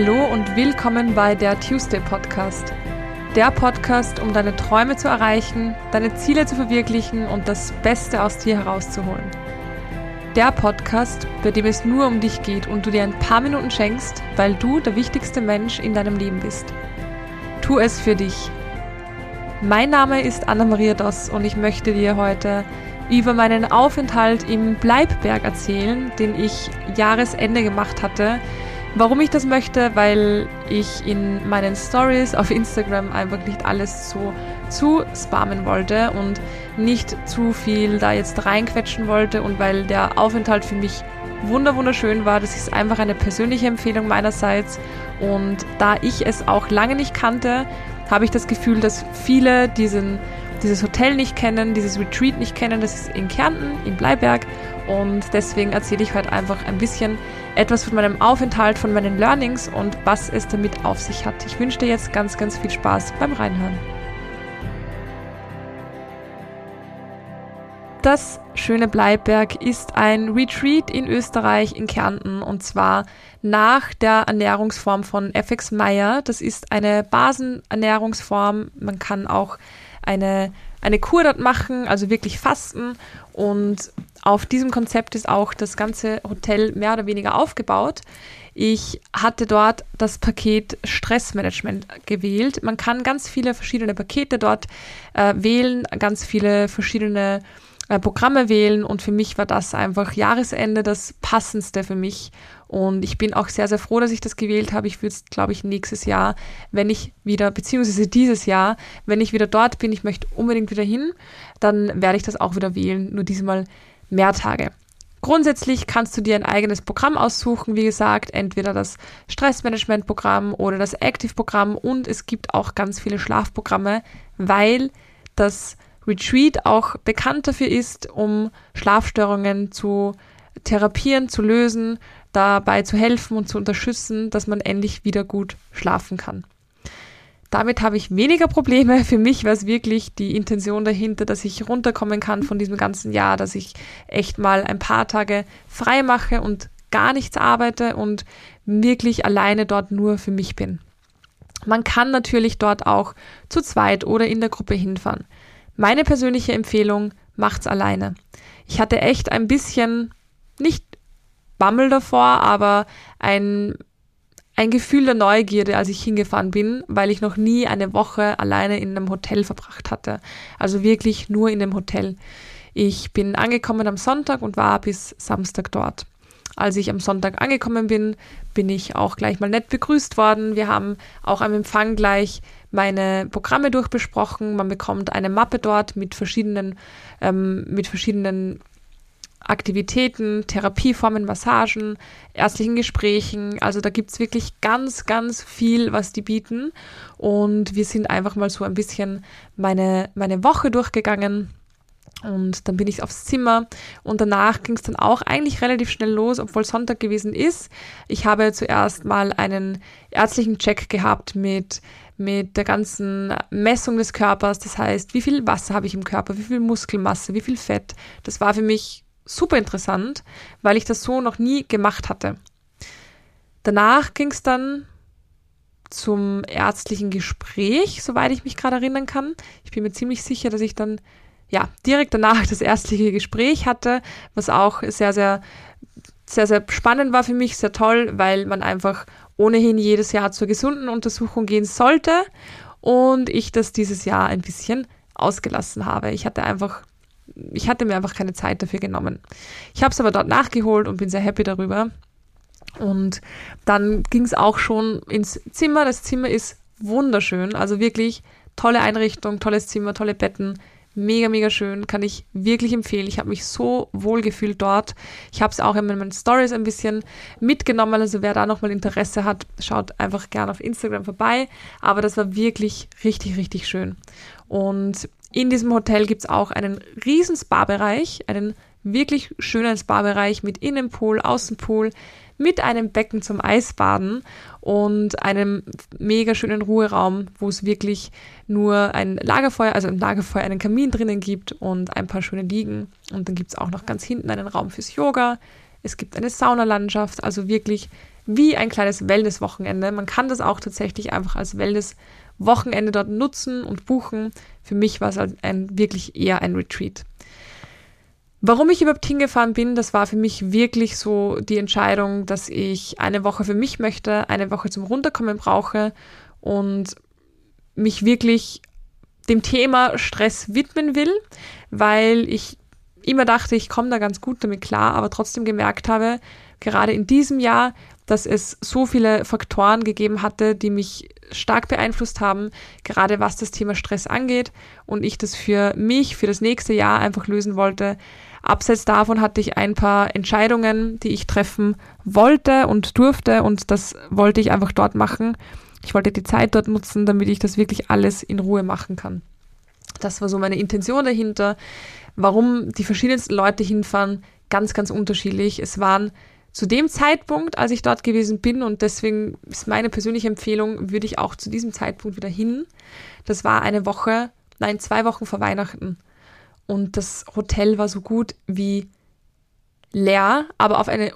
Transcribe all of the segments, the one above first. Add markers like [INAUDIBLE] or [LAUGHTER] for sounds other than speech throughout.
Hallo und willkommen bei der Tuesday Podcast. Der Podcast, um deine Träume zu erreichen, deine Ziele zu verwirklichen und das Beste aus dir herauszuholen. Der Podcast, bei dem es nur um dich geht und du dir ein paar Minuten schenkst, weil du der wichtigste Mensch in deinem Leben bist. Tu es für dich. Mein Name ist Anna-Maria Doss und ich möchte dir heute über meinen Aufenthalt im Bleibberg erzählen, den ich Jahresende gemacht hatte. Warum ich das möchte, weil ich in meinen Stories auf Instagram einfach nicht alles so zu spammen wollte und nicht zu viel da jetzt reinquetschen wollte und weil der Aufenthalt für mich wunderschön war. Das ist einfach eine persönliche Empfehlung meinerseits und da ich es auch lange nicht kannte, habe ich das Gefühl, dass viele diesen dieses Hotel nicht kennen, dieses Retreat nicht kennen. Das ist in Kärnten, in Bleiberg. Und deswegen erzähle ich heute einfach ein bisschen etwas von meinem Aufenthalt, von meinen Learnings und was es damit auf sich hat. Ich wünsche dir jetzt ganz, ganz viel Spaß beim Reinhören. Das schöne Bleiberg ist ein Retreat in Österreich, in Kärnten, und zwar nach der Ernährungsform von FX Meyer. Das ist eine Basenernährungsform. Man kann auch eine, eine Kur dort machen, also wirklich fasten. Und auf diesem Konzept ist auch das ganze Hotel mehr oder weniger aufgebaut. Ich hatte dort das Paket Stressmanagement gewählt. Man kann ganz viele verschiedene Pakete dort äh, wählen, ganz viele verschiedene äh, Programme wählen und für mich war das einfach Jahresende das passendste für mich und ich bin auch sehr, sehr froh, dass ich das gewählt habe. Ich würde es, glaube ich, nächstes Jahr, wenn ich wieder, beziehungsweise dieses Jahr, wenn ich wieder dort bin, ich möchte unbedingt wieder hin, dann werde ich das auch wieder wählen, nur diesmal mehr Tage. Grundsätzlich kannst du dir ein eigenes Programm aussuchen, wie gesagt, entweder das Stressmanagement-Programm oder das Active-Programm und es gibt auch ganz viele Schlafprogramme, weil das Retreat auch bekannt dafür ist, um Schlafstörungen zu therapieren, zu lösen, dabei zu helfen und zu unterstützen, dass man endlich wieder gut schlafen kann. Damit habe ich weniger Probleme. [LAUGHS] Für mich war es wirklich die Intention dahinter, dass ich runterkommen kann von diesem ganzen Jahr, dass ich echt mal ein paar Tage frei mache und gar nichts arbeite und wirklich alleine dort nur für mich bin. Man kann natürlich dort auch zu zweit oder in der Gruppe hinfahren. Meine persönliche Empfehlung, macht's alleine. Ich hatte echt ein bisschen nicht Bammel davor, aber ein, ein Gefühl der Neugierde, als ich hingefahren bin, weil ich noch nie eine Woche alleine in einem Hotel verbracht hatte. Also wirklich nur in dem Hotel. Ich bin angekommen am Sonntag und war bis Samstag dort. Als ich am Sonntag angekommen bin, bin ich auch gleich mal nett begrüßt worden. Wir haben auch am Empfang gleich meine Programme durchbesprochen. Man bekommt eine Mappe dort mit verschiedenen, ähm, mit verschiedenen Aktivitäten, Therapieformen, Massagen, ärztlichen Gesprächen. Also da gibt's wirklich ganz, ganz viel, was die bieten. Und wir sind einfach mal so ein bisschen meine, meine Woche durchgegangen. Und dann bin ich aufs Zimmer und danach ging es dann auch eigentlich relativ schnell los, obwohl Sonntag gewesen ist. Ich habe zuerst mal einen ärztlichen Check gehabt mit, mit der ganzen Messung des Körpers. Das heißt, wie viel Wasser habe ich im Körper, wie viel Muskelmasse, wie viel Fett. Das war für mich super interessant, weil ich das so noch nie gemacht hatte. Danach ging es dann zum ärztlichen Gespräch, soweit ich mich gerade erinnern kann. Ich bin mir ziemlich sicher, dass ich dann ja direkt danach das ärztliche Gespräch hatte, was auch sehr, sehr, sehr, sehr spannend war für mich, sehr toll, weil man einfach ohnehin jedes Jahr zur gesunden Untersuchung gehen sollte und ich das dieses Jahr ein bisschen ausgelassen habe. Ich hatte einfach ich hatte mir einfach keine Zeit dafür genommen. Ich habe es aber dort nachgeholt und bin sehr happy darüber. Und dann ging es auch schon ins Zimmer. Das Zimmer ist wunderschön, also wirklich tolle Einrichtung, tolles Zimmer, tolle Betten. Mega, mega schön, kann ich wirklich empfehlen. Ich habe mich so wohl gefühlt dort. Ich habe es auch in meinen Stories ein bisschen mitgenommen. Also wer da nochmal Interesse hat, schaut einfach gerne auf Instagram vorbei. Aber das war wirklich richtig, richtig schön. Und in diesem Hotel gibt es auch einen riesen Spa-Bereich, einen wirklich schönen Spa-Bereich mit Innenpool, Außenpool, mit einem Becken zum Eisbaden und einem mega schönen Ruheraum, wo es wirklich nur ein Lagerfeuer, also ein Lagerfeuer, einen Kamin drinnen gibt und ein paar schöne Liegen. Und dann gibt es auch noch ganz hinten einen Raum fürs Yoga, Es gibt eine Saunalandschaft, also wirklich wie ein kleines Wellness-Wochenende. Man kann das auch tatsächlich einfach als Wellness-Wochenende dort nutzen und buchen. Für mich war es ein, wirklich eher ein Retreat. Warum ich überhaupt hingefahren bin, das war für mich wirklich so die Entscheidung, dass ich eine Woche für mich möchte, eine Woche zum Runterkommen brauche und mich wirklich dem Thema Stress widmen will, weil ich immer dachte, ich komme da ganz gut damit klar, aber trotzdem gemerkt habe, gerade in diesem Jahr, dass es so viele Faktoren gegeben hatte, die mich stark beeinflusst haben, gerade was das Thema Stress angeht und ich das für mich, für das nächste Jahr einfach lösen wollte. Abseits davon hatte ich ein paar Entscheidungen, die ich treffen wollte und durfte und das wollte ich einfach dort machen. Ich wollte die Zeit dort nutzen, damit ich das wirklich alles in Ruhe machen kann. Das war so meine Intention dahinter. Warum die verschiedensten Leute hinfahren, ganz, ganz unterschiedlich. Es waren zu dem Zeitpunkt, als ich dort gewesen bin, und deswegen ist meine persönliche Empfehlung, würde ich auch zu diesem Zeitpunkt wieder hin. Das war eine Woche, nein, zwei Wochen vor Weihnachten. Und das Hotel war so gut wie leer, aber auf eine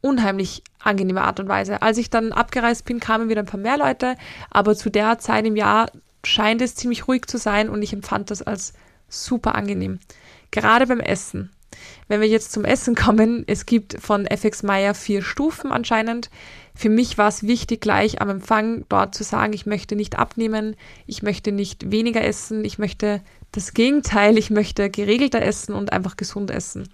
unheimlich angenehme Art und Weise. Als ich dann abgereist bin, kamen wieder ein paar mehr Leute, aber zu der Zeit im Jahr scheint es ziemlich ruhig zu sein und ich empfand das als super angenehm. Gerade beim Essen. Wenn wir jetzt zum Essen [LAUGHS] kommen, es gibt von FX Meyer vier Stufen anscheinend. Für mich war es wichtig, gleich am Empfang dort zu sagen, ich möchte nicht abnehmen, ich möchte nicht weniger essen, ich möchte das Gegenteil, ich möchte geregelter essen und einfach gesund essen.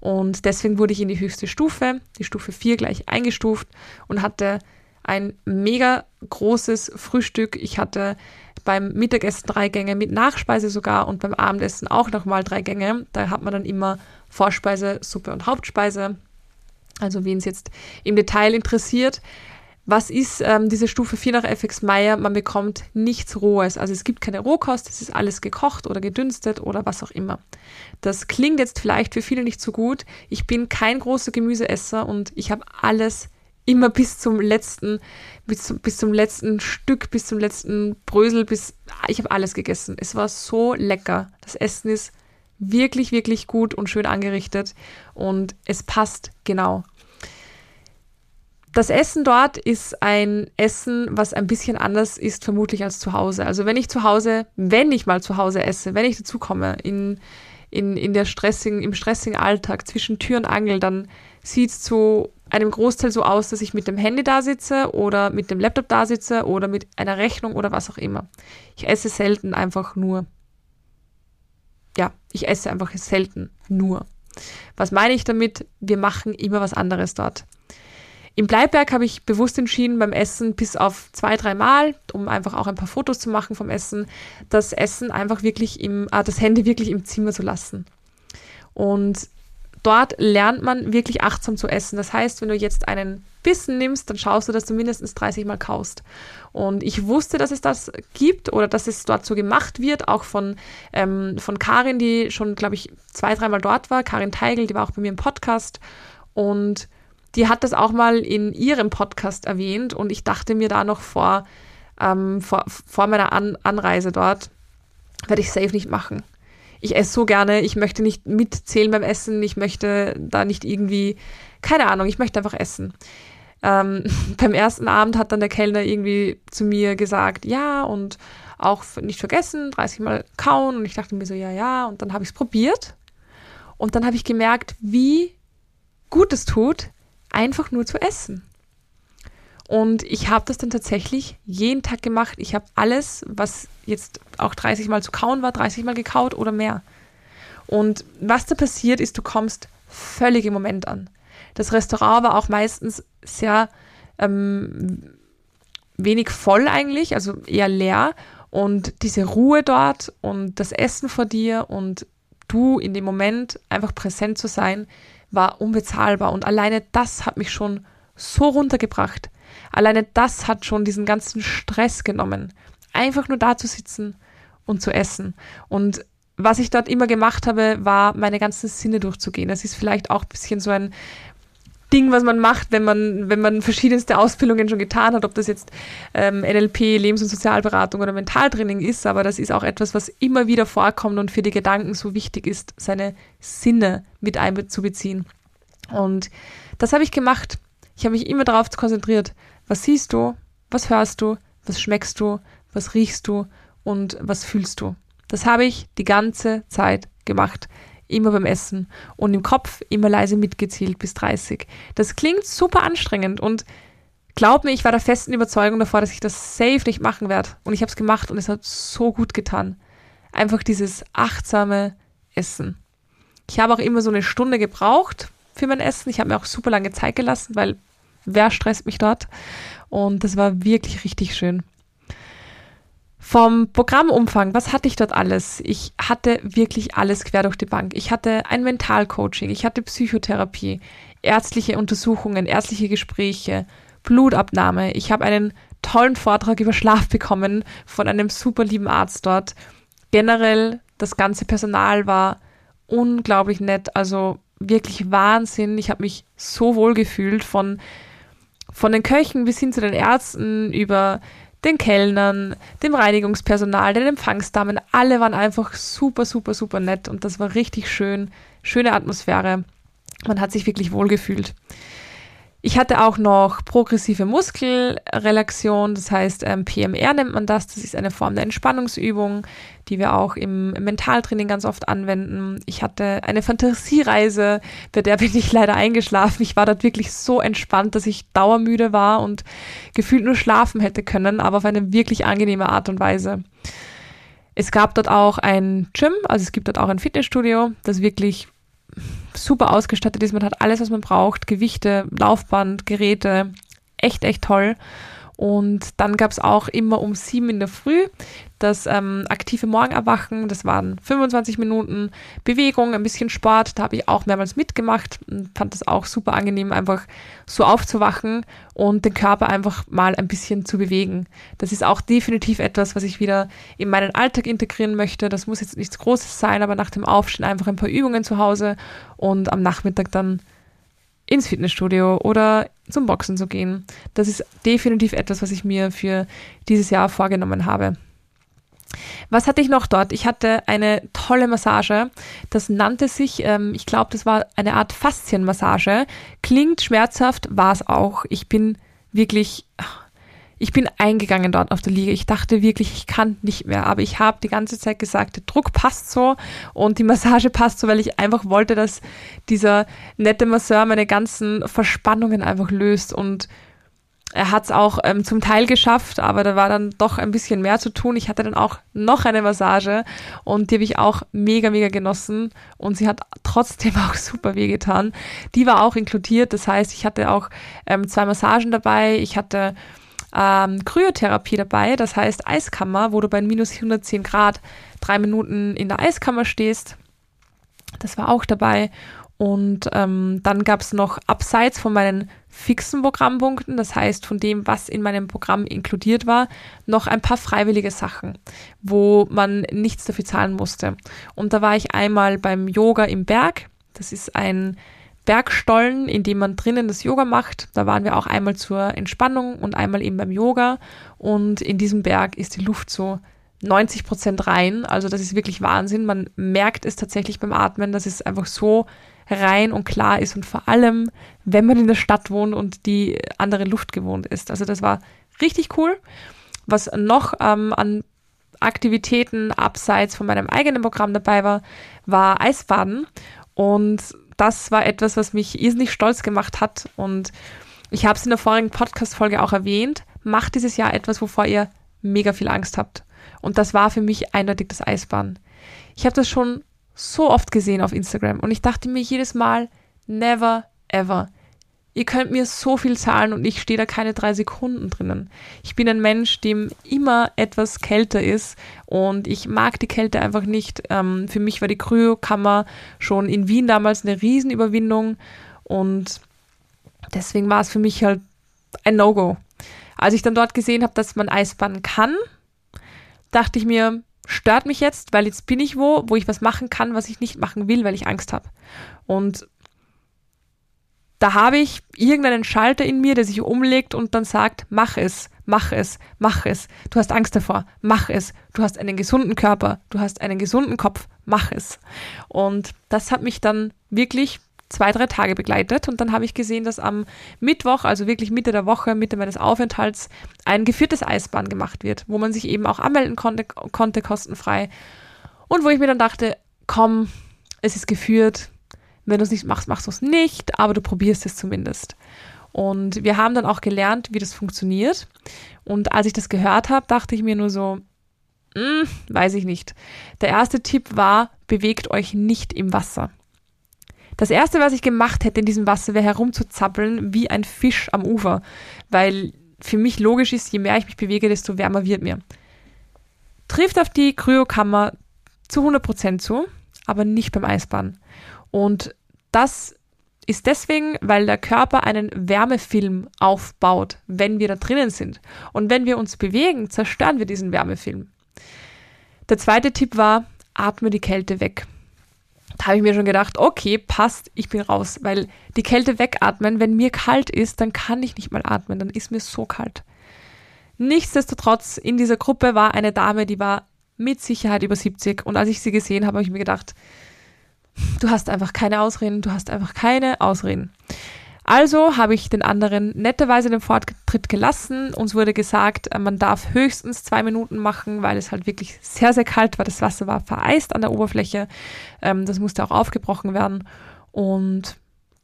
Und deswegen wurde ich in die höchste Stufe, die Stufe 4 gleich eingestuft und hatte ein mega großes Frühstück. Ich hatte beim Mittagessen drei Gänge mit Nachspeise sogar und beim Abendessen auch nochmal drei Gänge. Da hat man dann immer Vorspeise, Suppe und Hauptspeise. Also wen es jetzt im Detail interessiert. Was ist ähm, diese Stufe 4 nach FX Meyer? Man bekommt nichts Rohes. Also es gibt keine Rohkost, es ist alles gekocht oder gedünstet oder was auch immer. Das klingt jetzt vielleicht für viele nicht so gut. Ich bin kein großer Gemüseesser und ich habe alles immer bis zum letzten, bis zum, bis zum letzten Stück, bis zum letzten Brösel, bis ich habe alles gegessen. Es war so lecker. Das Essen ist wirklich, wirklich gut und schön angerichtet und es passt genau. Das Essen dort ist ein Essen, was ein bisschen anders ist, vermutlich als zu Hause. Also wenn ich zu Hause, wenn ich mal zu Hause esse, wenn ich dazu komme, in, in, in der stressigen, im stressigen Alltag zwischen Tür und Angel, dann sieht es zu einem Großteil so aus, dass ich mit dem Handy da sitze oder mit dem Laptop da sitze oder mit einer Rechnung oder was auch immer. Ich esse selten einfach nur. Ja, ich esse einfach selten nur. Was meine ich damit? Wir machen immer was anderes dort. Im Bleiberg habe ich bewusst entschieden, beim Essen bis auf zwei, drei Mal, um einfach auch ein paar Fotos zu machen vom Essen, das Essen einfach wirklich im, äh, das Handy wirklich im Zimmer zu lassen. Und dort lernt man wirklich achtsam zu essen. Das heißt, wenn du jetzt einen Bissen nimmst, dann schaust du, dass du mindestens 30 Mal kaust. Und ich wusste, dass es das gibt oder dass es dort so gemacht wird, auch von, ähm, von Karin, die schon, glaube ich, zwei, dreimal dort war. Karin Teigl, die war auch bei mir im Podcast. Und die hat das auch mal in ihrem Podcast erwähnt. Und ich dachte mir da noch vor, ähm, vor, vor meiner An Anreise dort, werde ich safe nicht machen ich esse so gerne, ich möchte nicht mitzählen beim Essen, ich möchte da nicht irgendwie, keine Ahnung, ich möchte einfach essen. Ähm, [LAUGHS] beim ersten Abend hat dann der Kellner irgendwie zu mir gesagt, ja, und auch nicht vergessen, 30 Mal kauen. Und ich dachte mir so, ja, ja. Und dann habe ich es probiert. Und dann habe ich gemerkt, wie gut es tut, einfach nur zu essen. Und ich habe das dann tatsächlich jeden Tag gemacht. Ich habe alles, was jetzt auch 30 Mal zu kauen war, 30 Mal gekaut oder mehr. Und was da passiert ist, du kommst völlig im Moment an. Das Restaurant war auch meistens sehr ähm, wenig voll eigentlich, also eher leer. Und diese Ruhe dort und das Essen vor dir und du in dem Moment einfach präsent zu sein, war unbezahlbar. Und alleine das hat mich schon so runtergebracht. Alleine das hat schon diesen ganzen Stress genommen. Einfach nur da zu sitzen und zu essen. Und was ich dort immer gemacht habe, war, meine ganzen Sinne durchzugehen. Das ist vielleicht auch ein bisschen so ein Ding, was man macht, wenn man, wenn man verschiedenste Ausbildungen schon getan hat, ob das jetzt ähm, NLP, Lebens- und Sozialberatung oder Mentaltraining ist, aber das ist auch etwas, was immer wieder vorkommt und für die Gedanken so wichtig ist, seine Sinne mit einzubeziehen. Und das habe ich gemacht. Ich habe mich immer darauf konzentriert, was siehst du, was hörst du, was schmeckst du, was riechst du und was fühlst du. Das habe ich die ganze Zeit gemacht immer beim Essen und im Kopf immer leise mitgezählt bis 30. Das klingt super anstrengend und glaub mir, ich war der festen Überzeugung davor, dass ich das safe nicht machen werde. Und ich habe es gemacht und es hat so gut getan. Einfach dieses achtsame Essen. Ich habe auch immer so eine Stunde gebraucht für mein Essen. Ich habe mir auch super lange Zeit gelassen, weil wer stresst mich dort? Und das war wirklich richtig schön. Vom Programmumfang, was hatte ich dort alles? Ich hatte wirklich alles quer durch die Bank. Ich hatte ein Mentalcoaching, ich hatte Psychotherapie, ärztliche Untersuchungen, ärztliche Gespräche, Blutabnahme. Ich habe einen tollen Vortrag über Schlaf bekommen von einem super lieben Arzt dort. Generell, das ganze Personal war unglaublich nett, also wirklich Wahnsinn. Ich habe mich so wohl gefühlt von, von den Köchen bis hin zu den Ärzten über den Kellnern, dem Reinigungspersonal, den Empfangsdamen, alle waren einfach super, super, super nett und das war richtig schön, schöne Atmosphäre. Man hat sich wirklich wohl gefühlt. Ich hatte auch noch progressive Muskelrelaxion, das heißt ähm, PMR nennt man das. Das ist eine Form der Entspannungsübung, die wir auch im, im Mentaltraining ganz oft anwenden. Ich hatte eine Fantasiereise, bei der bin ich leider eingeschlafen. Ich war dort wirklich so entspannt, dass ich dauermüde war und gefühlt nur schlafen hätte können, aber auf eine wirklich angenehme Art und Weise. Es gab dort auch ein Gym, also es gibt dort auch ein Fitnessstudio, das wirklich super ausgestattet ist. Man hat alles, was man braucht. Gewichte, Laufband, Geräte. Echt, echt toll. Und dann gab es auch immer um sieben in der Früh das ähm, aktive Morgenerwachen. Das waren 25 Minuten Bewegung, ein bisschen Sport. Da habe ich auch mehrmals mitgemacht und fand das auch super angenehm, einfach so aufzuwachen und den Körper einfach mal ein bisschen zu bewegen. Das ist auch definitiv etwas, was ich wieder in meinen Alltag integrieren möchte. Das muss jetzt nichts Großes sein, aber nach dem Aufstehen einfach ein paar Übungen zu Hause und am Nachmittag dann ins Fitnessstudio oder zum Boxen zu gehen. Das ist definitiv etwas, was ich mir für dieses Jahr vorgenommen habe. Was hatte ich noch dort? Ich hatte eine tolle Massage. Das nannte sich, ähm, ich glaube, das war eine Art Faszienmassage. Klingt schmerzhaft, war es auch. Ich bin wirklich, ich bin eingegangen dort auf der Liege. Ich dachte wirklich, ich kann nicht mehr. Aber ich habe die ganze Zeit gesagt, der Druck passt so und die Massage passt so, weil ich einfach wollte, dass dieser nette Masseur meine ganzen Verspannungen einfach löst. Und er hat es auch ähm, zum Teil geschafft, aber da war dann doch ein bisschen mehr zu tun. Ich hatte dann auch noch eine Massage und die habe ich auch mega, mega genossen und sie hat trotzdem [LAUGHS] auch super wehgetan. Die war auch inkludiert, das heißt, ich hatte auch ähm, zwei Massagen dabei. Ich hatte ähm, Kryotherapie dabei, das heißt Eiskammer, wo du bei minus 110 Grad drei Minuten in der Eiskammer stehst. Das war auch dabei. Und ähm, dann gab es noch abseits von meinen fixen Programmpunkten, das heißt von dem, was in meinem Programm inkludiert war, noch ein paar freiwillige Sachen, wo man nichts dafür zahlen musste. Und da war ich einmal beim Yoga im Berg. Das ist ein Bergstollen, in dem man drinnen das Yoga macht. Da waren wir auch einmal zur Entspannung und einmal eben beim Yoga. Und in diesem Berg ist die Luft so 90 Prozent rein. Also das ist wirklich Wahnsinn. Man merkt es tatsächlich beim Atmen, dass es einfach so rein und klar ist und vor allem, wenn man in der Stadt wohnt und die andere Luft gewohnt ist. Also das war richtig cool. Was noch ähm, an Aktivitäten abseits von meinem eigenen Programm dabei war, war Eisbaden. Und das war etwas, was mich irrsinnig stolz gemacht hat. Und ich habe es in der vorigen Podcast-Folge auch erwähnt. Macht dieses Jahr etwas, wovor ihr mega viel Angst habt. Und das war für mich eindeutig das Eisbaden. Ich habe das schon so oft gesehen auf Instagram und ich dachte mir jedes Mal, never ever. Ihr könnt mir so viel zahlen und ich stehe da keine drei Sekunden drinnen. Ich bin ein Mensch, dem immer etwas kälter ist und ich mag die Kälte einfach nicht. Ähm, für mich war die Kryokammer schon in Wien damals eine Riesenüberwindung und deswegen war es für mich halt ein No-Go. Als ich dann dort gesehen habe, dass man Eisbahn kann, dachte ich mir, stört mich jetzt, weil jetzt bin ich wo, wo ich was machen kann, was ich nicht machen will, weil ich Angst habe. Und da habe ich irgendeinen Schalter in mir, der sich umlegt und dann sagt, mach es, mach es, mach es. Du hast Angst davor, mach es. Du hast einen gesunden Körper, du hast einen gesunden Kopf, mach es. Und das hat mich dann wirklich zwei, drei Tage begleitet und dann habe ich gesehen, dass am Mittwoch, also wirklich Mitte der Woche, Mitte meines Aufenthalts, ein geführtes Eisbahn gemacht wird, wo man sich eben auch anmelden konnte, konnte kostenfrei. Und wo ich mir dann dachte, komm, es ist geführt, wenn du es nicht machst, machst du es nicht, aber du probierst es zumindest. Und wir haben dann auch gelernt, wie das funktioniert. Und als ich das gehört habe, dachte ich mir nur so, hm, weiß ich nicht. Der erste Tipp war, bewegt euch nicht im Wasser. Das erste, was ich gemacht hätte in diesem Wasser, wäre herumzuzappeln wie ein Fisch am Ufer, weil für mich logisch ist, je mehr ich mich bewege, desto wärmer wird mir. Trifft auf die Kryokammer zu 100% zu, aber nicht beim Eisbahn. Und das ist deswegen, weil der Körper einen Wärmefilm aufbaut, wenn wir da drinnen sind. Und wenn wir uns bewegen, zerstören wir diesen Wärmefilm. Der zweite Tipp war, atme die Kälte weg. Da habe ich mir schon gedacht, okay, passt, ich bin raus, weil die Kälte wegatmen, wenn mir kalt ist, dann kann ich nicht mal atmen, dann ist mir so kalt. Nichtsdestotrotz, in dieser Gruppe war eine Dame, die war mit Sicherheit über 70 und als ich sie gesehen habe, habe ich mir gedacht, du hast einfach keine Ausreden, du hast einfach keine Ausreden. Also habe ich den anderen netterweise den Forttritt gelassen. Uns wurde gesagt, äh, man darf höchstens zwei Minuten machen, weil es halt wirklich sehr, sehr kalt war. Das Wasser war vereist an der Oberfläche. Ähm, das musste auch aufgebrochen werden. Und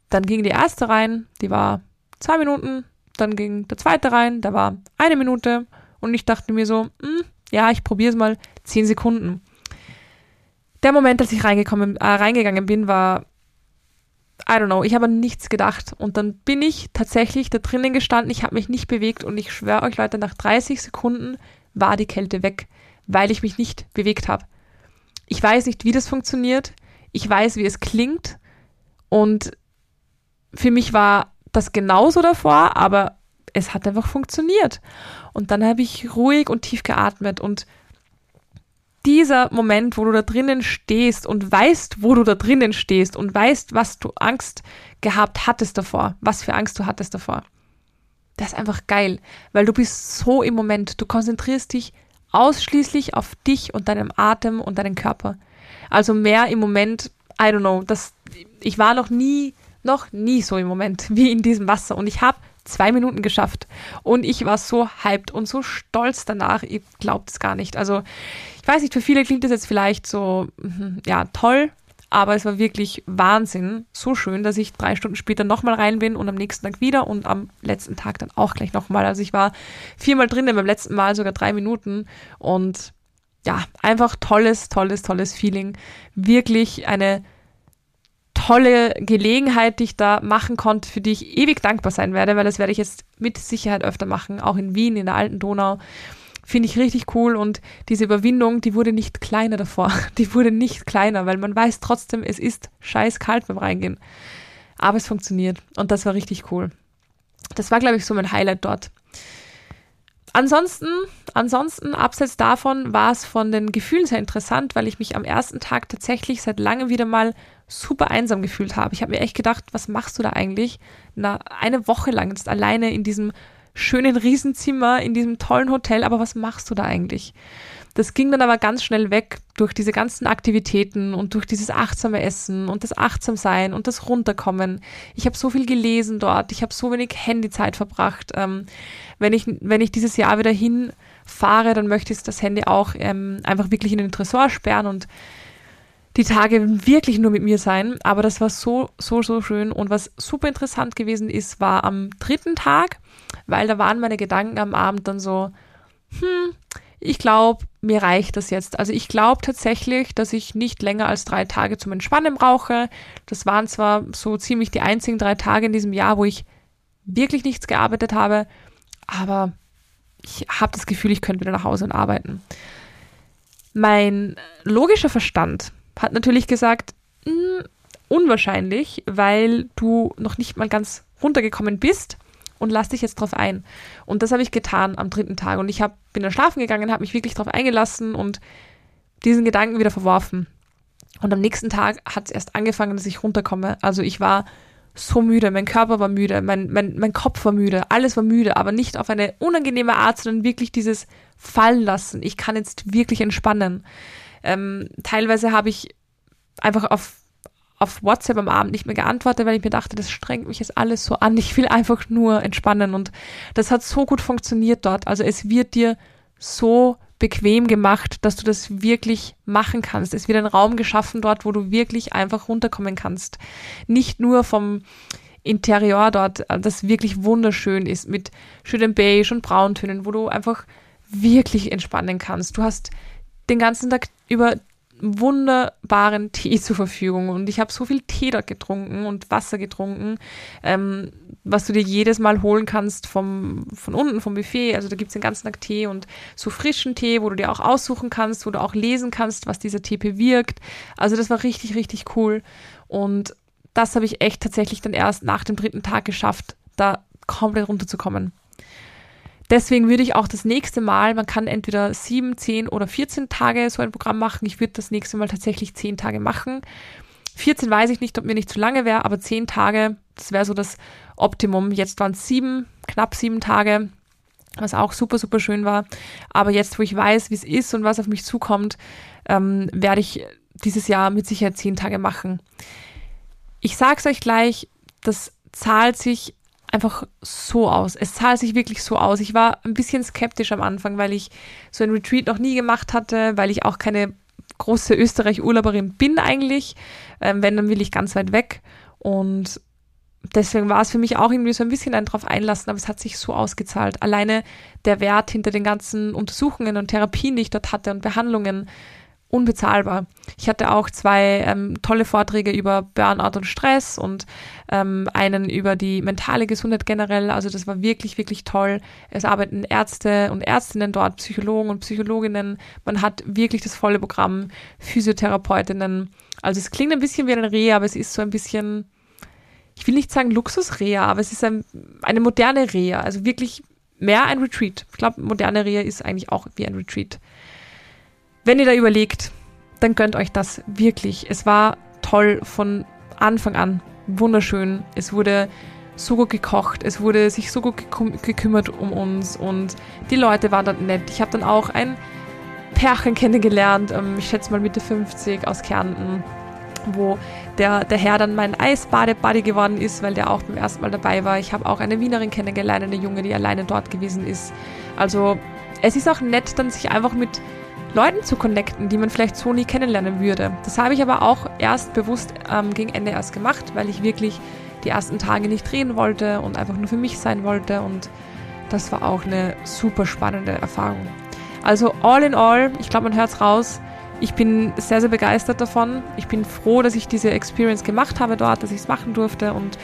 dann ging die erste rein, die war zwei Minuten. Dann ging der zweite rein, der war eine Minute. Und ich dachte mir so, hm, ja, ich probiere es mal, zehn Sekunden. Der Moment, als ich reingekommen, äh, reingegangen bin, war I don't know, ich habe an nichts gedacht. Und dann bin ich tatsächlich da drinnen gestanden, ich habe mich nicht bewegt und ich schwöre euch Leute, nach 30 Sekunden war die Kälte weg, weil ich mich nicht bewegt habe. Ich weiß nicht, wie das funktioniert, ich weiß, wie es klingt und für mich war das genauso davor, aber es hat einfach funktioniert. Und dann habe ich ruhig und tief geatmet und dieser Moment, wo du da drinnen stehst und weißt, wo du da drinnen stehst und weißt, was du Angst gehabt hattest davor, was für Angst du hattest davor. Das ist einfach geil, weil du bist so im Moment, du konzentrierst dich ausschließlich auf dich und deinem Atem und deinen Körper. Also mehr im Moment, I don't know, das, ich war noch nie, noch nie so im Moment [LAUGHS] wie in diesem Wasser und ich habe zwei Minuten geschafft und ich war so hyped und so stolz danach, ihr glaubt es gar nicht. Also ich weiß nicht, für viele klingt das jetzt vielleicht so, mhm, ja, toll, aber es war wirklich Wahnsinn. So schön, dass ich drei Stunden später nochmal rein bin und am nächsten Tag wieder und am letzten Tag dann auch gleich nochmal. Also ich war viermal drinnen, beim letzten Mal sogar drei Minuten und ja, einfach tolles, tolles, tolles Feeling. Wirklich eine tolle Gelegenheit, die ich da machen konnte, für die ich ewig dankbar sein werde, weil das werde ich jetzt mit Sicherheit öfter machen, auch in Wien, in der alten Donau. Finde ich richtig cool und diese Überwindung, die wurde nicht kleiner davor. [LAUGHS] Die wurde nicht kleiner, weil man weiß trotzdem, es ist scheiß kalt beim Reingehen. Aber es funktioniert und das war richtig cool. Das war, glaube ich, so mein Highlight dort. Ansonsten, ansonsten, abseits davon war es von den Gefühlen sehr interessant, weil ich mich am ersten Tag tatsächlich seit langem wieder mal super einsam gefühlt habe. Ich habe mir echt gedacht, was machst du da eigentlich? Na, eine Woche lang jetzt alleine in diesem schönen Riesenzimmer in diesem tollen Hotel, aber was machst du da eigentlich? Das ging dann aber ganz schnell weg durch diese ganzen Aktivitäten und durch dieses achtsame Essen und das Achtsamsein und das Runterkommen. Ich habe so viel gelesen dort, ich habe so wenig Handyzeit verbracht. Ähm, wenn, ich, wenn ich dieses Jahr wieder hinfahre, dann möchte ich das Handy auch ähm, einfach wirklich in den Tresor sperren und die Tage wirklich nur mit mir sein. Aber das war so, so, so schön. Und was super interessant gewesen ist, war am dritten Tag, weil da waren meine Gedanken am Abend dann so, hm, ich glaube, mir reicht das jetzt. Also ich glaube tatsächlich, dass ich nicht länger als drei Tage zum Entspannen brauche. Das waren zwar so ziemlich die einzigen drei Tage in diesem Jahr, wo ich wirklich nichts gearbeitet habe, aber ich habe das Gefühl, ich könnte wieder nach Hause und arbeiten. Mein logischer Verstand hat natürlich gesagt, mh, hm, unwahrscheinlich, weil du noch nicht mal ganz runtergekommen bist und lass dich jetzt drauf ein. Und das habe ich getan am dritten Tag. Und ich hab, bin dann schlafen gegangen, habe mich wirklich drauf eingelassen und diesen Gedanken wieder verworfen. Und am nächsten Tag hat es erst angefangen, dass ich runterkomme. Also ich war so müde, mein Körper war müde, mein, mein, mein Kopf war müde, alles war müde, aber nicht auf eine unangenehme Art, sondern wirklich dieses Fallen lassen. Ich kann jetzt wirklich entspannen. Ähm, teilweise habe ich einfach auf auf WhatsApp am Abend nicht mehr geantwortet, weil ich mir dachte, das strengt mich jetzt alles so an. Ich will einfach nur entspannen und das hat so gut funktioniert dort. Also es wird dir so bequem gemacht, dass du das wirklich machen kannst. Es wird ein Raum geschaffen dort, wo du wirklich einfach runterkommen kannst. Nicht nur vom Interieur dort, das wirklich wunderschön ist mit schönen Beige und Brauntönen, wo du einfach wirklich entspannen kannst. Du hast den ganzen Tag über wunderbaren Tee [LAUGHS] zur Verfügung und ich habe so viel Tee dort getrunken und Wasser getrunken, ähm, was du dir jedes Mal holen kannst vom, von unten vom Buffet. Also da gibt es den ganzen Tag Tee und so frischen Tee, wo du dir auch aussuchen kannst, wo du auch lesen kannst, was dieser Tee bewirkt. Also das war richtig, richtig cool und das habe ich echt tatsächlich dann erst nach dem dritten Tag geschafft, da komplett runterzukommen. Deswegen würde ich auch das nächste Mal, man kann entweder sieben, zehn oder 14 Tage so ein Programm machen. Ich würde das nächste Mal tatsächlich zehn Tage machen. 14 weiß ich nicht, ob mir nicht zu lange wäre, aber zehn Tage, das wäre so das Optimum. Jetzt waren es sieben, knapp sieben Tage, was auch super, super schön war. Aber jetzt, wo ich weiß, wie es ist und was auf mich zukommt, ähm, werde ich dieses Jahr mit Sicherheit zehn Tage machen. Ich sage es euch gleich, das zahlt sich einfach so aus. Es zahlt sich wirklich so aus. Ich war ein bisschen skeptisch am Anfang, weil ich so ein Retreat noch nie gemacht hatte, weil ich auch keine große Österreich-Urlauberin bin eigentlich. Ähm, wenn, dann will ich ganz weit weg. Und deswegen war es für mich auch irgendwie so ein bisschen ein drauf einlassen, aber es hat sich so ausgezahlt. Alleine der Wert hinter den ganzen Untersuchungen und Therapien, die ich dort hatte und Behandlungen, unbezahlbar. Ich hatte auch zwei ähm, tolle Vorträge über Burnout und Stress und ähm, einen über die mentale Gesundheit generell. Also das war wirklich, wirklich toll. Es arbeiten Ärzte und Ärztinnen dort, Psychologen und Psychologinnen. Man hat wirklich das volle Programm, Physiotherapeutinnen. Also es klingt ein bisschen wie ein Reha, aber es ist so ein bisschen, ich will nicht sagen Luxusreha, aber es ist ein, eine moderne Reha. Also wirklich mehr ein Retreat. Ich glaube, moderne Reha ist eigentlich auch wie ein Retreat. Wenn ihr da überlegt, dann gönnt euch das wirklich. Es war toll von Anfang an. Wunderschön. Es wurde so gut gekocht, es wurde sich so gut gekümmert um uns und die Leute waren dort nett. Ich habe dann auch ein Pärchen kennengelernt, ähm, ich schätze mal Mitte 50 aus Kärnten, wo der, der Herr dann mein Eisbade-Buddy geworden ist, weil der auch beim ersten Mal dabei war. Ich habe auch eine Wienerin kennengelernt, eine Junge, die alleine dort gewesen ist. Also es ist auch nett, dann sich einfach mit Leuten zu connecten, die man vielleicht so nie kennenlernen würde. Das habe ich aber auch erst bewusst ähm, gegen Ende erst gemacht, weil ich wirklich die ersten Tage nicht drehen wollte und einfach nur für mich sein wollte und das war auch eine super spannende Erfahrung. Also all in all, ich glaube, man hört es raus. Ich bin sehr, sehr begeistert davon. Ich bin froh, dass ich diese Experience gemacht habe dort, dass ich es machen durfte und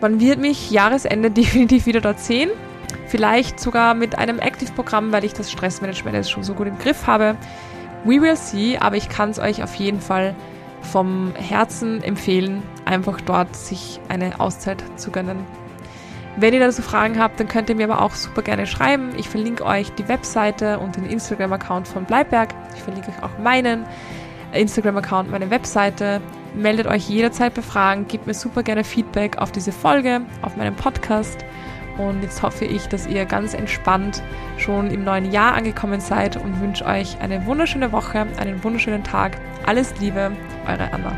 man wird mich Jahresende [LAUGHS] definitiv wieder dort sehen. Vielleicht sogar mit einem Active-Programm, weil ich das Stressmanagement jetzt schon so gut im Griff habe. We will see, aber ich kann es euch auf jeden Fall vom Herzen empfehlen, einfach dort sich eine Auszeit zu gönnen. Wenn ihr dazu Fragen habt, dann könnt ihr mir aber auch super gerne schreiben. Ich verlinke euch die Webseite und den Instagram-Account von Bleibberg. Ich verlinke euch auch meinen Instagram-Account, meine Webseite. Meldet euch jederzeit bei Fragen, gebt mir super gerne Feedback auf diese Folge, auf meinem Podcast. Und jetzt hoffe ich, dass ihr ganz entspannt schon im neuen Jahr angekommen seid und wünsche euch eine wunderschöne Woche, einen wunderschönen Tag. Alles Liebe, eure Anna.